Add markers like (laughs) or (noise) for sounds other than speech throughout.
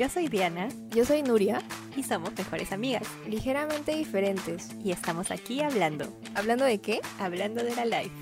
Yo soy Diana Yo soy Nuria, y somos mejores amigas. ligeramente diferentes. Y estamos aquí hablando, ¿Hablando de qué? hablando de la life.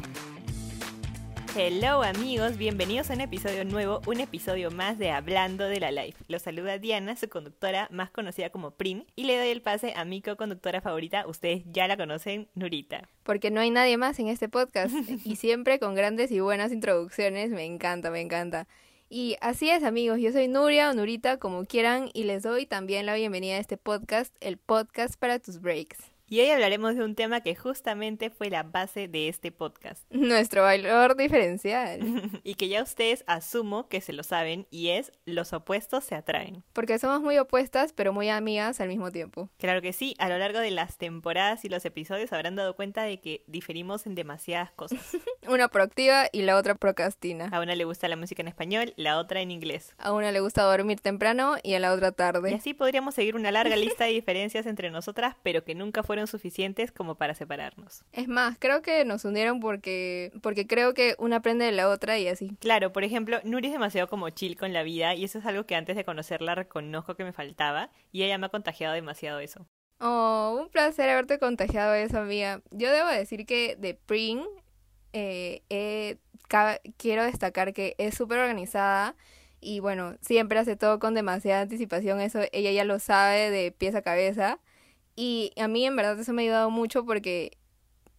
Hello amigos, bienvenidos a un episodio nuevo, un episodio más de Hablando de la Life. Los saluda Diana, su conductora más conocida como Prim, y le doy el pase a mi co-conductora favorita, ustedes ya la conocen, Nurita. Porque no hay nadie más en este podcast (laughs) y siempre con grandes y buenas introducciones. Me encanta, me encanta. Y así es, amigos. Yo soy Nuria o Nurita, como quieran, y les doy también la bienvenida a este podcast, el podcast para tus breaks. Y hoy hablaremos de un tema que justamente fue la base de este podcast. (laughs) Nuestro valor diferencial. (laughs) y que ya ustedes asumo que se lo saben y es los opuestos se atraen. Porque somos muy opuestas, pero muy amigas al mismo tiempo. Claro que sí, a lo largo de las temporadas y los episodios habrán dado cuenta de que diferimos en demasiadas cosas. (laughs) Una proactiva y la otra procrastina. A una le gusta la música en español, la otra en inglés. A una le gusta dormir temprano y a la otra Y tarde. así podríamos seguir una larga lista de diferencias entre nosotras, pero que nunca fueron suficientes como para separarnos. Es más, creo que nos unieron porque, porque creo que una aprende de la otra y así. Claro, por ejemplo, Nuri es demasiado como chill con la vida y eso es algo que antes de conocerla reconozco que me faltaba y ella me ha contagiado demasiado eso. Oh, un placer haberte contagiado eso, amiga. Yo debo decir que de Pring eh, eh, quiero destacar que es súper organizada y bueno, siempre hace todo con demasiada anticipación. Eso ella ya lo sabe de pies a cabeza. Y a mí en verdad eso me ha ayudado mucho porque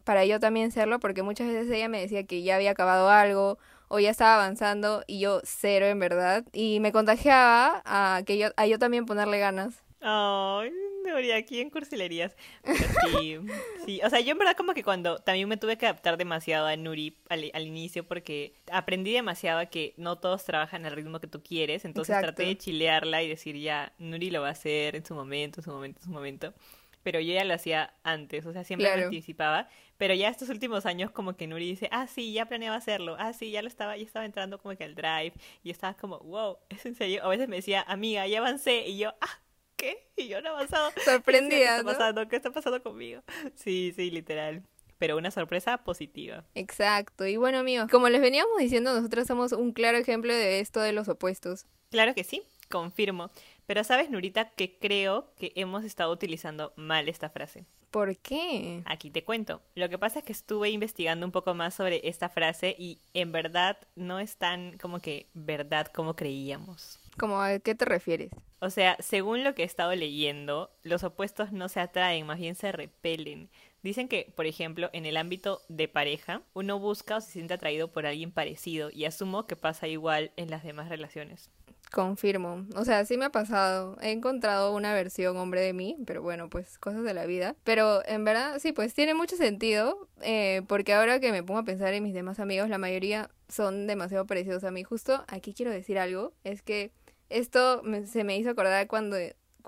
para yo también serlo, porque muchas veces ella me decía que ya había acabado algo o ya estaba avanzando y yo cero en verdad. Y me contagiaba a que yo, a yo también ponerle ganas. Ay, Nuri, aquí en cursilerías. Sí, (laughs) sí. O sea, yo en verdad como que cuando también me tuve que adaptar demasiado a Nuri al, al inicio porque aprendí demasiado a que no todos trabajan al ritmo que tú quieres. Entonces Exacto. traté de chilearla y decir ya, Nuri lo va a hacer en su momento, en su momento, en su momento. Pero yo ya lo hacía antes, o sea, siempre me Claro. anticipaba. Pero ya estos últimos años como que Nuri dice, ah, sí, ya planeaba hacerlo. Ah, sí, ya lo estaba, ya estaba entrando como que al drive. Y estaba como, wow, ¿es en serio? A veces me decía, amiga, ya avancé. Y yo, ah, ¿qué? Y yo no he avanzado. (laughs) ¿Qué Sorprendida, está ¿no? pasando? ¿Qué está pasando conmigo? (laughs) Sí, sí, literal. Pero una sorpresa positiva. Exacto. Y bueno, amigos, como les veníamos diciendo, nosotros somos un claro ejemplo de esto de los opuestos. Claro que sí, confirmo. Pero sabes, Nurita, que creo que hemos estado utilizando mal esta frase. ¿Por qué? Aquí te cuento. Lo que pasa es que estuve investigando un poco más sobre esta frase y en verdad no es tan como que verdad como creíamos. ¿Cómo a qué te refieres? O sea, según lo que he estado leyendo, los opuestos no se atraen, más bien se repelen. Dicen que, por ejemplo, en el ámbito de pareja, uno busca o se siente atraído por alguien parecido y asumo que pasa igual en las demás relaciones. Confirmo. O sea, sí me ha pasado. He encontrado una versión hombre de mí, pero bueno, pues cosas de la vida. Pero en verdad, sí, pues tiene mucho sentido, eh, porque ahora que me pongo a pensar en mis demás amigos, la mayoría son demasiado parecidos a mí. Justo aquí quiero decir algo, es que esto me- se me hizo acordar cuando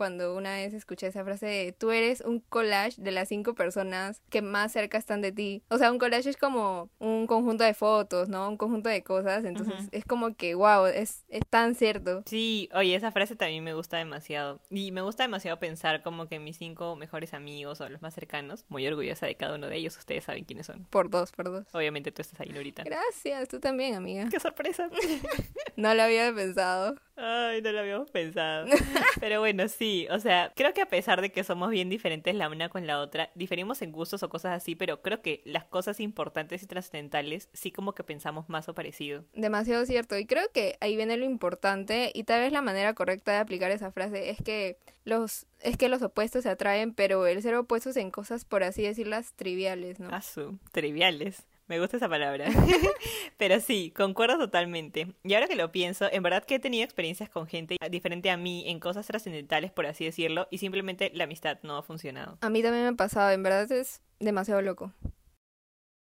cuando una vez escuché esa frase de tú eres un collage de las cinco personas que más cerca están de ti. O sea, un collage es como un conjunto de fotos, ¿no? Un conjunto de cosas. Entonces Ujú. es como que, wow, es, es tan cierto. Sí, oye, esa frase también me gusta demasiado. Y me gusta demasiado pensar como que mis cinco mejores amigos o los más cercanos, muy orgullosa de cada uno de ellos, ustedes saben quiénes son. Por dos, por dos. Obviamente tú estás ahí, Nurita. Gracias, tú también, amiga. ¡Qué sorpresa! (laughs) No lo había pensado. Ay, no lo habíamos pensado. (laughs) Pero bueno, sí, o sea, creo que a pesar de que somos bien diferentes la una con la otra, diferimos en gustos o cosas así, pero creo que las cosas importantes y trascendentales sí como que pensamos más o parecido. Demasiado cierto. Y creo que ahí viene lo importante y tal vez la manera correcta de aplicar esa frase es que los es que los opuestos se atraen, pero el ser opuestos en cosas, por así decirlas, triviales, ¿no? Asu, triviales. Me gusta esa palabra. (laughs) Pero sí, concuerdo totalmente. Y ahora que lo pienso, en verdad que he tenido experiencias con gente diferente a mí en cosas trascendentales, por así decirlo, y simplemente la amistad no ha funcionado. A mí también me ha pasado, en verdad es demasiado loco.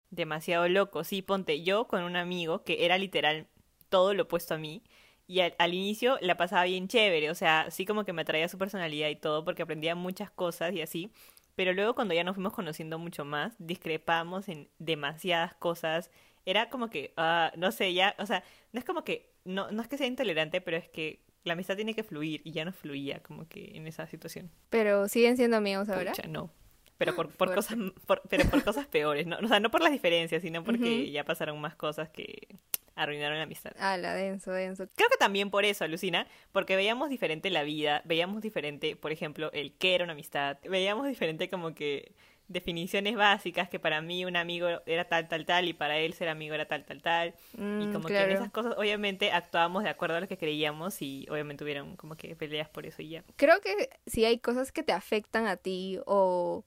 demasiado loco. Sí, ponte yo con un amigo que era literal todo lo opuesto a mí. Y al, al inicio la pasaba bien chévere, o sea, sí como que me atraía su personalidad y todo, porque aprendía muchas cosas y así. Pero luego cuando ya nos fuimos conociendo mucho más, discrepamos en demasiadas cosas. Era como que, ah, no sé, ya, o sea, no es como que, no, no es que sea intolerante, pero es que la amistad tiene que fluir y ya no fluía como que en esa situación. Pero siguen siendo amigos ahora. Pucha, no. Pero por, por cosas, por- pero por cosas peores, ¿no? O sea, no por las diferencias, sino porque ya pasaron más cosas que arruinaron la amistad. Ah, la denso, denso. Creo que también por eso, alucina, porque veíamos diferente la vida, veíamos diferente, por ejemplo, el qué era una amistad, veíamos diferente como que definiciones básicas que para mí un amigo era tal, tal, tal y para él ser amigo era tal, tal, tal. y Mm, como que en esas cosas obviamente actuábamos de acuerdo a lo que creíamos y obviamente hubieron como que peleas por eso y ya. Creo que si hay cosas que te afectan a ti o,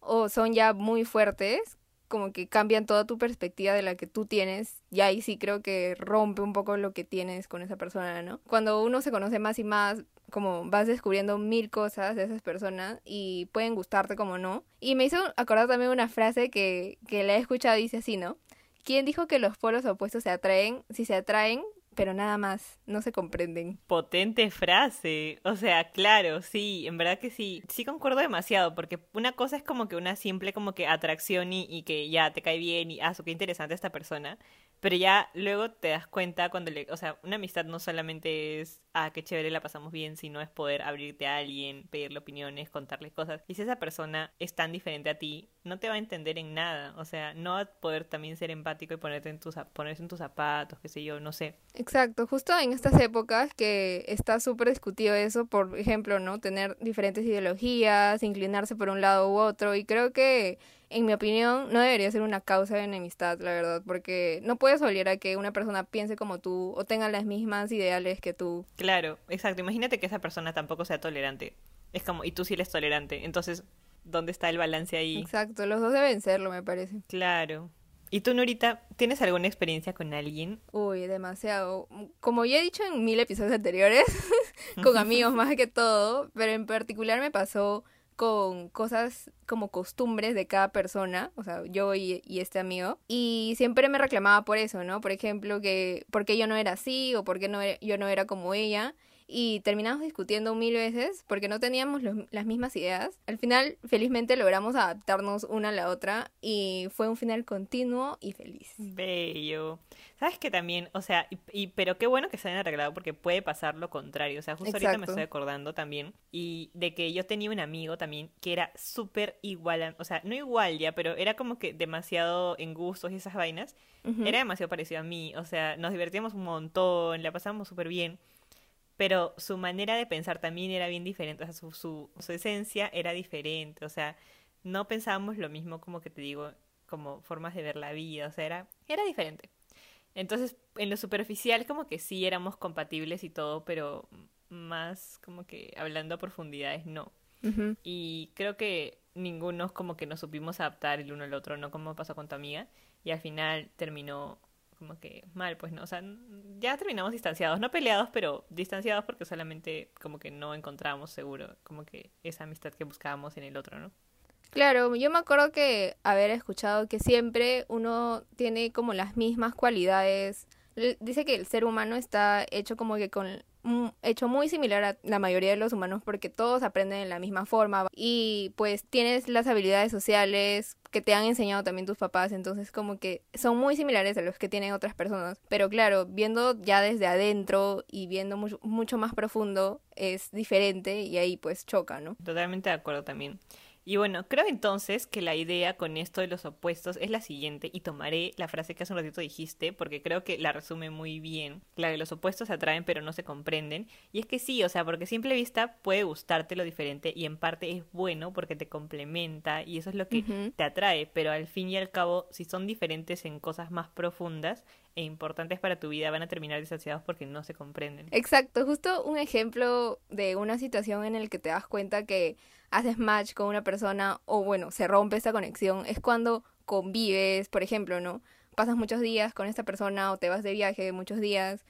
o son ya muy fuertes, como que cambian toda tu perspectiva de la que tú tienes, y ahí sí creo que rompe un poco lo que tienes con esa persona, ¿no? Cuando uno se conoce más y más, como vas descubriendo mil cosas de esas personas y pueden gustarte como no. Y me hizo acordar también una frase que, que la he escuchado, dice así, ¿no? ¿Quién dijo que los polos opuestos se atraen? Si se atraen, pero nada más, no se comprenden. Potente frase. O sea, claro, sí, en verdad que sí. Sí concuerdo demasiado, porque una cosa es como que una simple como que atracción y, y que ya te cae bien y, ah, qué interesante esta persona. Pero ya luego te das cuenta cuando le, o sea, una amistad no solamente es, ah, qué chévere la pasamos bien, sino es poder abrirte a alguien, pedirle opiniones, contarle cosas. Y si esa persona es tan diferente a ti, no te va a entender en nada. O sea, no va a poder también ser empático y ponerte en tus, ponerse en tus zapatos, qué sé yo, no sé. Exacto, justo en estas épocas que está súper discutido eso, por ejemplo, ¿no? Tener diferentes ideologías, inclinarse por un lado u otro, y creo que, en mi opinión, no debería ser una causa de enemistad, la verdad, porque no puedes obligar a que una persona piense como tú o tenga las mismas ideales que tú. Claro, exacto. Imagínate que esa persona tampoco sea tolerante. Es como, y tú sí eres tolerante. Entonces, ¿dónde está el balance ahí? Exacto, los dos deben serlo, me parece. Claro. ¿Y tú, Norita, tienes alguna experiencia con alguien? Uy, demasiado. Como ya he dicho en mil episodios anteriores, (laughs) con (laughs) amigos más que todo, pero en particular me pasó con cosas como costumbres de cada persona, o sea, yo y, este amigo, y siempre me reclamaba por eso, ¿no? Por ejemplo, que por qué yo no era así o por qué no yo no era como ella. Y terminamos discutiendo mil veces porque no teníamos los- las mismas ideas. Al final, felizmente logramos adaptarnos una a la otra y fue un final continuo y feliz. Bello. ¿Sabes que también, o sea, y, y- pero qué bueno que se hayan arreglado porque puede pasar lo contrario. O sea, justo ahorita me estoy acordando también y de que yo tenía un amigo también que era súper igual, a- o sea, no igual ya, pero era como que demasiado en gustos y esas vainas. Era demasiado parecido a mí, o sea, nos divertíamos un montón, la pasábamos súper bien, pero su manera de pensar también era bien diferente, o sea, su, su, su esencia era diferente, o sea, no pensábamos lo mismo como que te digo, como formas de ver la vida, o sea, era, era diferente. Entonces, en lo superficial como que sí éramos compatibles y todo, pero más como que hablando a profundidades no. Y creo que ninguno como que nos supimos adaptar el uno al otro, ¿no? Como pasó con tu amiga. Y al final terminó como que mal, pues no. O sea, ya terminamos distanciados, no peleados, pero distanciados porque solamente como que no encontrábamos seguro como que esa amistad que buscábamos en el otro, ¿no? Claro, yo me acuerdo que haber escuchado que siempre uno tiene como las mismas cualidades. Dice que el ser humano está hecho como que con hecho muy similar a la mayoría de los humanos porque todos aprenden de la misma forma y pues tienes las habilidades sociales que te han enseñado también tus papás, entonces como que son muy similares a los que tienen otras personas. Pero claro, viendo ya desde adentro y viendo mucho, mucho más profundo es diferente y ahí pues choca, ¿no? Totalmente de acuerdo también. Y bueno, creo entonces que la idea con esto de los opuestos es la siguiente, y tomaré la frase que hace un ratito dijiste, porque creo que la resume muy bien. La de los opuestos se atraen pero no se comprenden. Y es que sí, o sea, porque a simple vista puede gustarte lo diferente y en parte es bueno porque te complementa y eso es lo que te atrae, pero al fin y al cabo, si son diferentes en cosas más profundas e importantes para tu vida, van a terminar distanciados porque no se comprenden. Exacto, justo un ejemplo de una situación en el que te das cuenta que haces match con una persona o bueno, se rompe esta conexión es cuando convives, por ejemplo, ¿no? Pasas muchos días con esta persona o te vas de viaje muchos días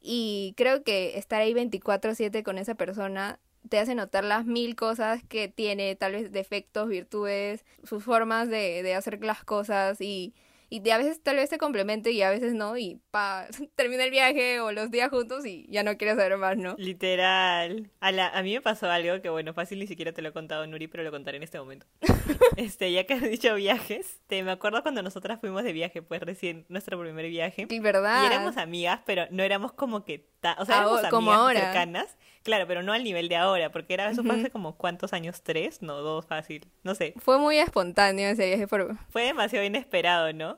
y creo que estar ahí 24/7 con esa persona te hace notar las mil cosas que tiene, tal vez defectos, virtudes, sus formas de, de hacer las cosas y, y de a veces tal vez te complemente y a veces no y pa, (laughs) termina el viaje o los días juntos y ya no quieres saber más, ¿no? Literal. A, la- a mí me pasó algo que, bueno, fácil ni siquiera te lo he contado, Nuri, pero lo contaré en este momento. (laughs) este, ya que has dicho viajes, te me acuerdo cuando nosotras fuimos de viaje, pues recién nuestro primer viaje. Y verdad. Y éramos amigas, pero no éramos como que... ta- o sea, Ah, éramos como amigas ahora. cercanas. Claro, pero no al nivel de ahora, porque era eso fue Ujú. hace como cuántos años, tres, no, dos, fácil, no sé. Fue muy espontáneo ese viaje por... Fue demasiado inesperado, ¿no?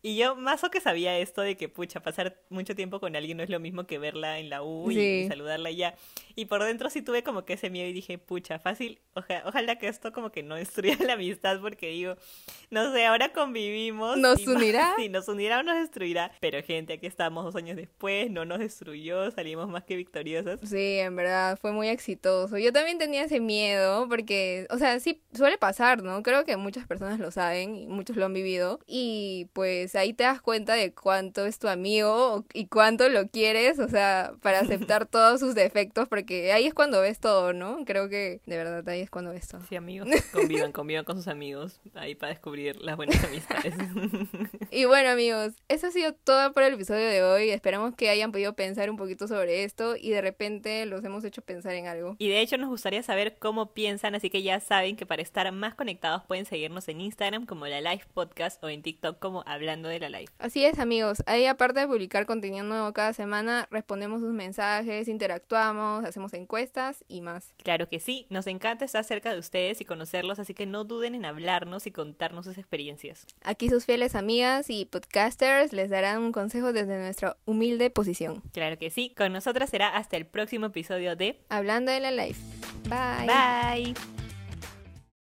Y yo más o que sabía esto de que, pucha, pasar mucho tiempo con alguien no es lo mismo que verla en la U y, Sí. saludarla ya. Y por dentro sí tuve como que ese miedo y dije, pucha, fácil, oja- ojalá que esto como que no destruya (laughs) la amistad porque digo, no sé, ahora convivimos. ¿Nos y más- unirá? (laughs) Sí, nos unirá o nos destruirá. Pero gente, aquí estamos dos años después, no nos destruyó, salimos más que victoriosas. Sí, en verdad, fue muy exitoso. Yo también tenía ese miedo porque, o sea, sí suele pasar, ¿no? Creo que muchas personas lo saben y muchos lo han vivido. Y pues ahí te das cuenta de cuánto es tu amigo y cuánto lo quieres, o sea, para aceptar (laughs) todos sus defectos, porque ahí es cuando ves todo, ¿no? Creo que de verdad ahí es cuando ves todo. Sí, amigos, (laughs) convivan, convivan con sus amigos ahí para descubrir las buenas amistades. (laughs) Y bueno amigos, eso ha sido todo por el episodio de hoy. Esperamos que hayan podido pensar un poquito sobre esto y de repente los hemos hecho pensar en algo. Y de hecho nos gustaría saber cómo piensan, así que ya saben que para estar más conectados pueden seguirnos en Instagram como la Live Podcast o en TikTok como Hablando de la Live. Así es amigos, ahí aparte de publicar contenido nuevo cada semana, respondemos sus mensajes, interactuamos, hacemos encuestas y más. Claro que sí, nos encanta estar cerca de ustedes y conocerlos, así que no duden en hablarnos y contarnos sus experiencias. Aquí sus fieles amigas y podcasters les darán un consejo desde nuestra humilde posición. Claro que sí, con nosotras será hasta el próximo episodio de Hablando de la life. Bye. Bye.